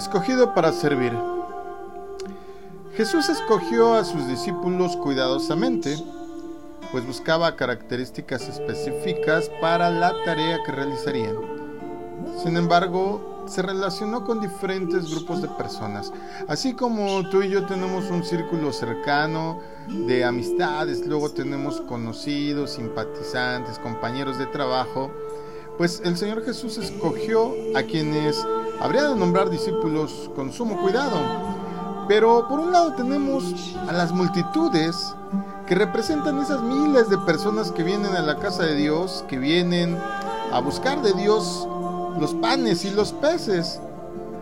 escogido para servir. Jesús escogió a sus discípulos cuidadosamente, pues buscaba características específicas para la tarea que realizarían. Sin embargo, se relacionó con diferentes grupos de personas. Así como tú y yo tenemos un círculo cercano de amistades, luego tenemos conocidos, simpatizantes, compañeros de trabajo, pues el Señor Jesús escogió a quienes habría de nombrar discípulos con sumo cuidado. Pero por un lado tenemos a las multitudes que representan esas miles de personas que vienen a la casa de Dios, que vienen a buscar de Dios los panes y los peces.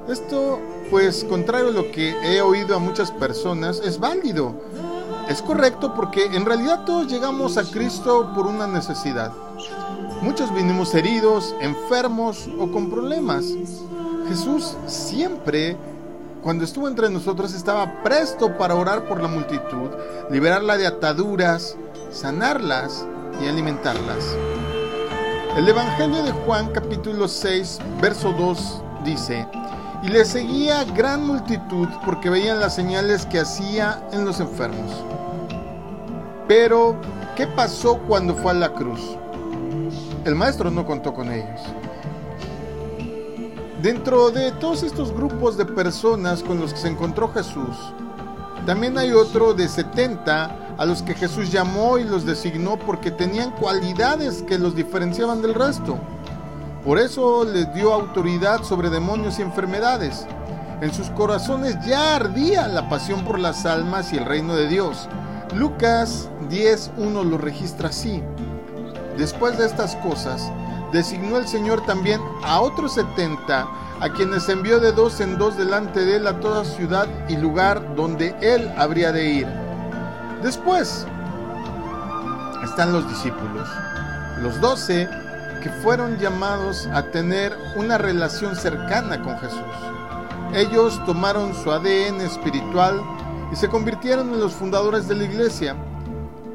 Esto, pues, contrario a lo que he oído a muchas personas, es válido. Es correcto porque en realidad todos llegamos a Cristo por una necesidad. Muchos vinimos heridos, enfermos o con problemas. Jesús siempre, cuando estuvo entre nosotros, estaba presto para orar por la multitud, liberarla de ataduras, sanarlas y alimentarlas. El Evangelio de Juan capítulo 6, verso 2 dice, y le seguía gran multitud porque veían las señales que hacía en los enfermos. Pero, ¿qué pasó cuando fue a la cruz? El maestro no contó con ellos. Dentro de todos estos grupos de personas con los que se encontró Jesús, también hay otro de 70 a los que Jesús llamó y los designó porque tenían cualidades que los diferenciaban del resto. Por eso les dio autoridad sobre demonios y enfermedades. En sus corazones ya ardía la pasión por las almas y el reino de Dios. Lucas 10.1 lo registra así. Después de estas cosas, designó el Señor también a otros setenta, a quienes envió de dos en dos delante de él a toda ciudad y lugar donde él habría de ir. Después están los discípulos, los doce que fueron llamados a tener una relación cercana con Jesús. Ellos tomaron su ADN espiritual y se convirtieron en los fundadores de la iglesia.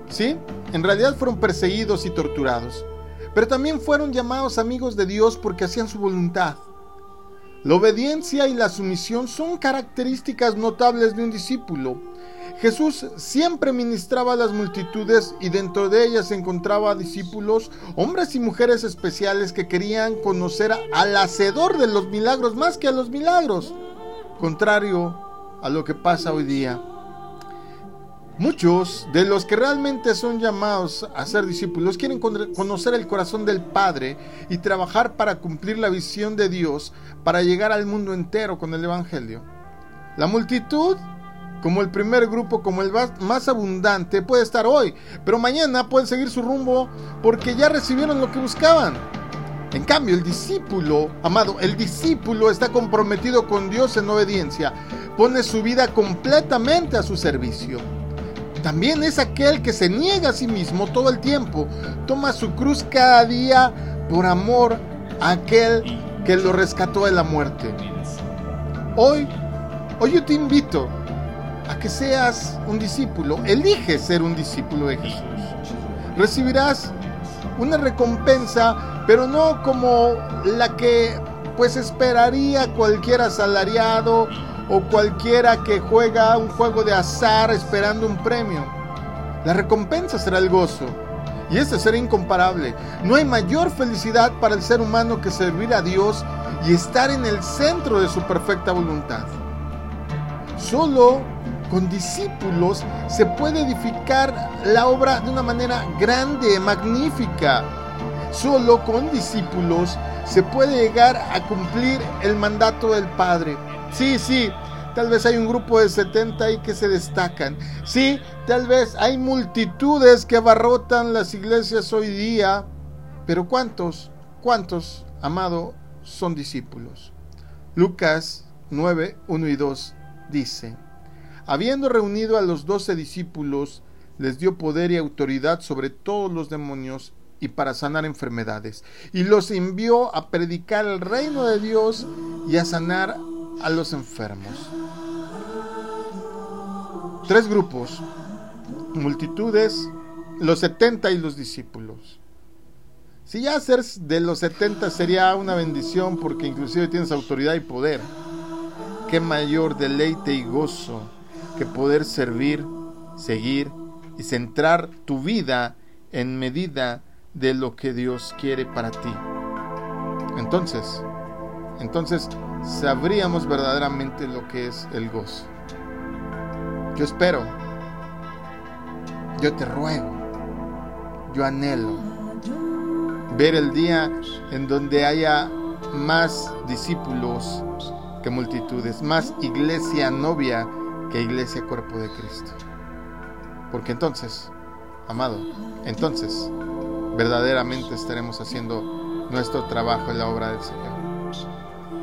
¿Sí? En realidad fueron perseguidos y torturados pero también fueron llamados amigos de Dios porque hacían su voluntad. La obediencia y la sumisión son características notables de un discípulo. Jesús siempre ministraba a las multitudes y dentro de ellas encontraba discípulos, hombres y mujeres especiales que querían conocer al hacedor de los milagros más que a los milagros, contrario a lo que pasa hoy día. Muchos de los que realmente son llamados a ser discípulos quieren conocer el corazón del Padre y trabajar para cumplir la visión de Dios para llegar al mundo entero con el Evangelio. La multitud, como el primer grupo, como el más abundante, puede estar hoy, pero mañana pueden seguir su rumbo porque ya recibieron lo que buscaban. En cambio, el discípulo, amado, el discípulo está comprometido con Dios en obediencia, pone su vida completamente a su servicio. También es aquel que se niega a sí mismo todo el tiempo, toma su cruz cada día por amor a aquel que lo rescató de la muerte. Hoy, hoy yo te invito a que seas un discípulo, elige ser un discípulo de Jesús. Recibirás una recompensa, pero no como la que pues esperaría cualquier asalariado o cualquiera que juega un juego de azar esperando un premio. La recompensa será el gozo. Y este será incomparable. No hay mayor felicidad para el ser humano que servir a Dios y estar en el centro de su perfecta voluntad. Solo con discípulos se puede edificar la obra de una manera grande, magnífica. Solo con discípulos se puede llegar a cumplir el mandato del Padre. Sí, sí, tal vez hay un grupo de 70 ahí que se destacan. Sí, tal vez hay multitudes que abarrotan las iglesias hoy día. Pero ¿cuántos, cuántos, amado, son discípulos? Lucas 9, 1 y 2 dice, habiendo reunido a los doce discípulos, les dio poder y autoridad sobre todos los demonios y para sanar enfermedades, y los envió a predicar el reino de Dios y a sanar a los enfermos. Tres grupos, multitudes, los 70 y los discípulos. Si ya ser de los 70 sería una bendición porque inclusive tienes autoridad y poder. qué mayor deleite y gozo que poder servir, seguir y centrar tu vida en medida de lo que Dios quiere para ti. Entonces, entonces sabríamos verdaderamente lo que es el gozo. Yo espero, yo te ruego, yo anhelo ver el día en donde haya más discípulos que multitudes, más iglesia novia que iglesia cuerpo de Cristo. Porque entonces, amado, entonces verdaderamente estaremos haciendo nuestro trabajo en la obra del Señor.